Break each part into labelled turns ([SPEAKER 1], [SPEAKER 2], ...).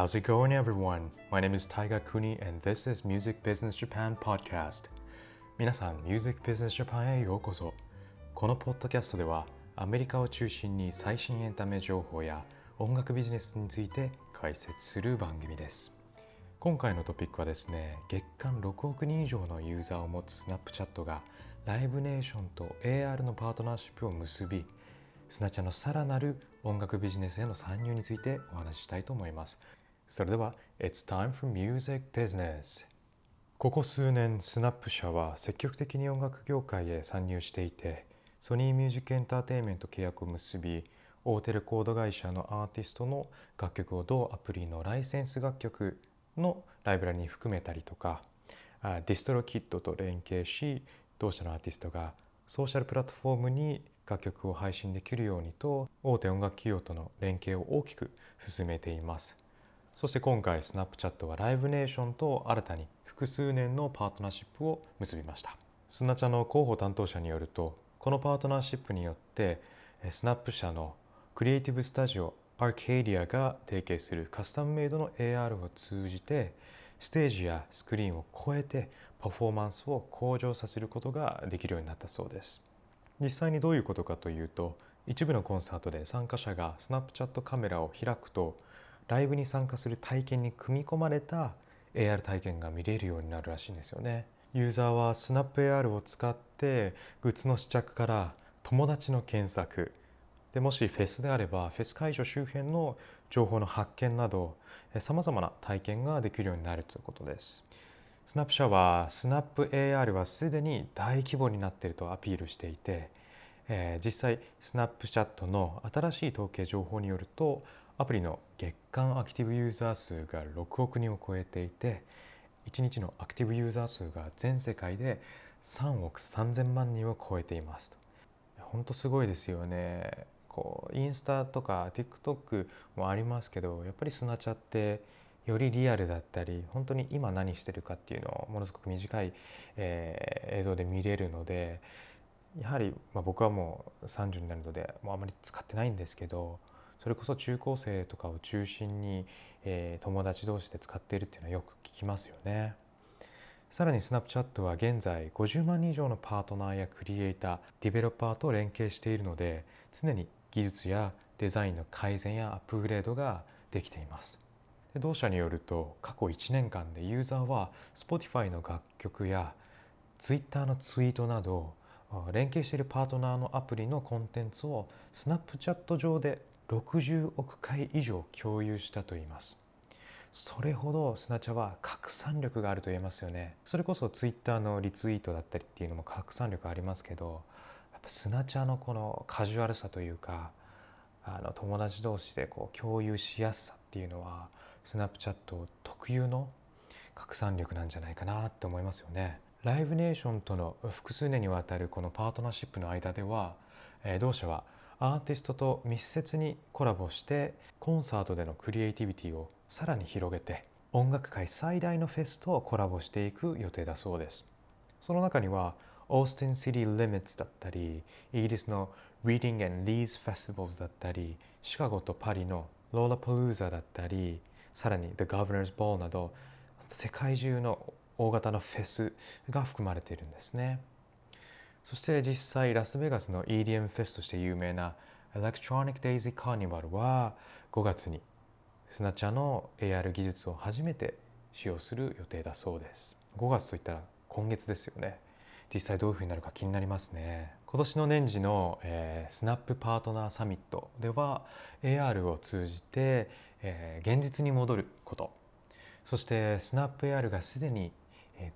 [SPEAKER 1] How's it going, everyone? My name is Taiga Kuni, and this is Music Business Japan Podcast. 皆さん、Music Business Japan へようこそ。このポッドキャストでは、アメリカを中心に最新エンタメ情報や音楽ビジネスについて解説する番組です。今回のトピックはですね、月間6億人以上のユーザーを持つスナップチャットがライブネーションと AR のパートナーシップを結び、スナチャのさらなる音楽ビジネスへの参入についてお話ししたいと思います。それでは、It's time for music business! ここ数年、スナップ社は積極的に音楽業界へ参入していて、ソニーミュージックエンターテインメント契約を結び、大手レコード会社のアーティストの楽曲を同アプリのライセンス楽曲のライブラリに含めたりとか、ディストロキットと連携し、同社のアーティストがソーシャルプラットフォームに楽曲を配信できるようにと大手音楽企業との連携を大きく進めていますそして今回スナップチャットはライブネーションと新たに複数年のパートナーシップを結びました。スナチャの広報担当者によるとこのパートナーシップによってスナップ社のクリエイティブスタジオアーケーディアが提携するカスタムメイドの AR を通じてステージやスクリーンを超えてパフォーマンスを向上させることができるようになったそうです。実際にどういうことかというと一部のコンサートで参加者がスナップチャットカメラを開くとライブに参加する体験に組み込まれた AR 体験が見れるようになるらしいんですよね。ユーザーはスナップ AR を使ってグッズの試着から友達の検索でもしフェスであればフェス会場周辺の情報の発見などさまざまな体験ができるようになるということです。スナップ社はスナップ AR はすでに大規模になっているとアピールしていて、えー、実際スナップチャットの新しい統計情報によるとアプリの月間アクティブユーザー数が6億人を超えていて1日のアクティブユーザー数が全世界で3億3000万人を超えていますと。本当すごいですよね。こうインスタとか TikTok もありますけどやっぱりスナチャってよりリアルだったり本当に今何してるかっていうのをものすごく短い、えー、映像で見れるのでやはり、まあ、僕はもう30になるのでもうあまり使ってないんですけどそれこそ中高生とかを中心に、えー、友達同士で使っているっていうのはよく聞きますよね。さらにスナップチャットは現在50万人以上のパートナーやクリエイター、ディベロッパーと連携しているので常に技術やデザインの改善やアップグレードができています。で同社によると過去1年間でユーザーは Spotify の楽曲や Twitter のツイートなど連携しているパートナーのアプリのコンテンツをスナップチャット上で60億回以上共有したといいますそれほどスナチャは拡散力があると言えますよねそれこそツイッターのリツイートだったりっていうのも拡散力ありますけどやっぱスナチャのこのカジュアルさというかあの友達同士でこう共有しやすさっていうのはスナップチャット特有の拡散力なんじゃないかなって思いますよね。ライブネーションとの複数年にわたるこのパートナーシップの間では、え同社はアーティストと密接にコラボしてコンサートでのクリエイティビティをさらに広げて音楽界最大のフェスとコラボしていく予定だそうです。その中にはオースティン・シティ・リミッツだったりイギリスの Reading and Leeds Festivals だったりシカゴとパリのローラパルーザだったりさらに The Governor's Ball など世界中の大型のフェスが含まれているんですねそして実際ラスベガスの EDM フェスとして有名な Electronic Daisy Carnival は5月にスナチャの AR 技術を初めて使用する予定だそうです。5月といったら今月ですよね。実際どういうふうになるか気になりますね。今年の年次の、えー、スナップパートナーサミットでは AR を通じて、えー、現実に戻ること。そしてスナップ AR がすでに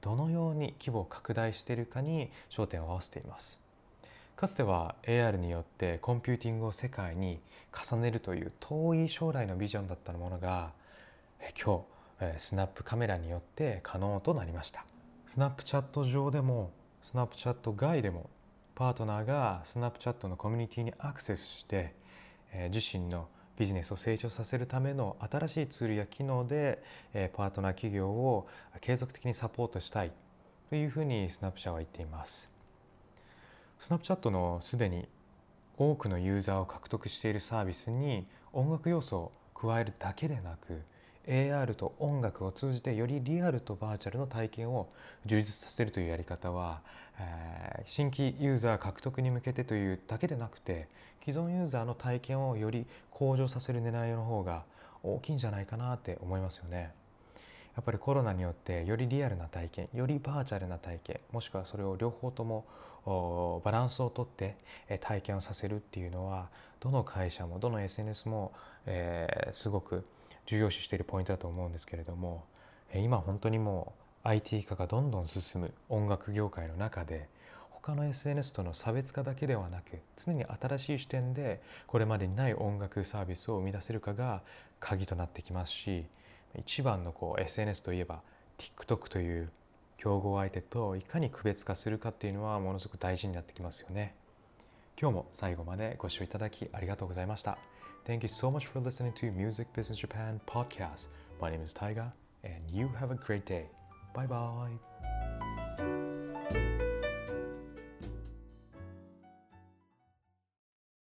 [SPEAKER 1] どのように規模を拡大しているかに焦点を合わせています。かつては AR によってコンピューティングを世界に重ねるという遠い将来のビジョンだったものが今日スナップカメラによって可能となりました。スナップチャット上でもスナップチャット外でもパートナーがスナップチャットのコミュニティにアクセスして、自身のビジネスを成長させるための新しいツールや機能で、えパートナー企業を継続的にサポートしたいというふうにスナップ社は言っています。スナップチャットのすでに多くのユーザーを獲得しているサービスに音楽要素を加えるだけでなく AR と音楽を通じてよりリアルとバーチャルの体験を充実させるというやり方は、えー、新規ユーザー獲得に向けてというだけでなくて既存ユーザーの体験をより向上させる狙いの方が大きいんじゃないかなって思いますよね。やっぱりコロナによってよりリアルな体験よりバーチャルな体験もしくはそれを両方ともバランスをとって体験をさせるっていうのはどの会社もどの SNS も、えー、すごく重要視しているポイントだと思うんですけれども今本当にもう IT 化がどんどん進む音楽業界の中で他の SNS との差別化だけではなく常に新しい視点でこれまでにない音楽サービスを生み出せるかが鍵となってきますし一番のこう SNS といえば TikTok という競合相手といかに区別化するかっていうのはものすごく大事になってきますよね。今日も最後までご視聴いただきありがとうございました。Thank you so much for listening to Music Business Japan podcast. My name is Taiga and you have a great day. Bye bye.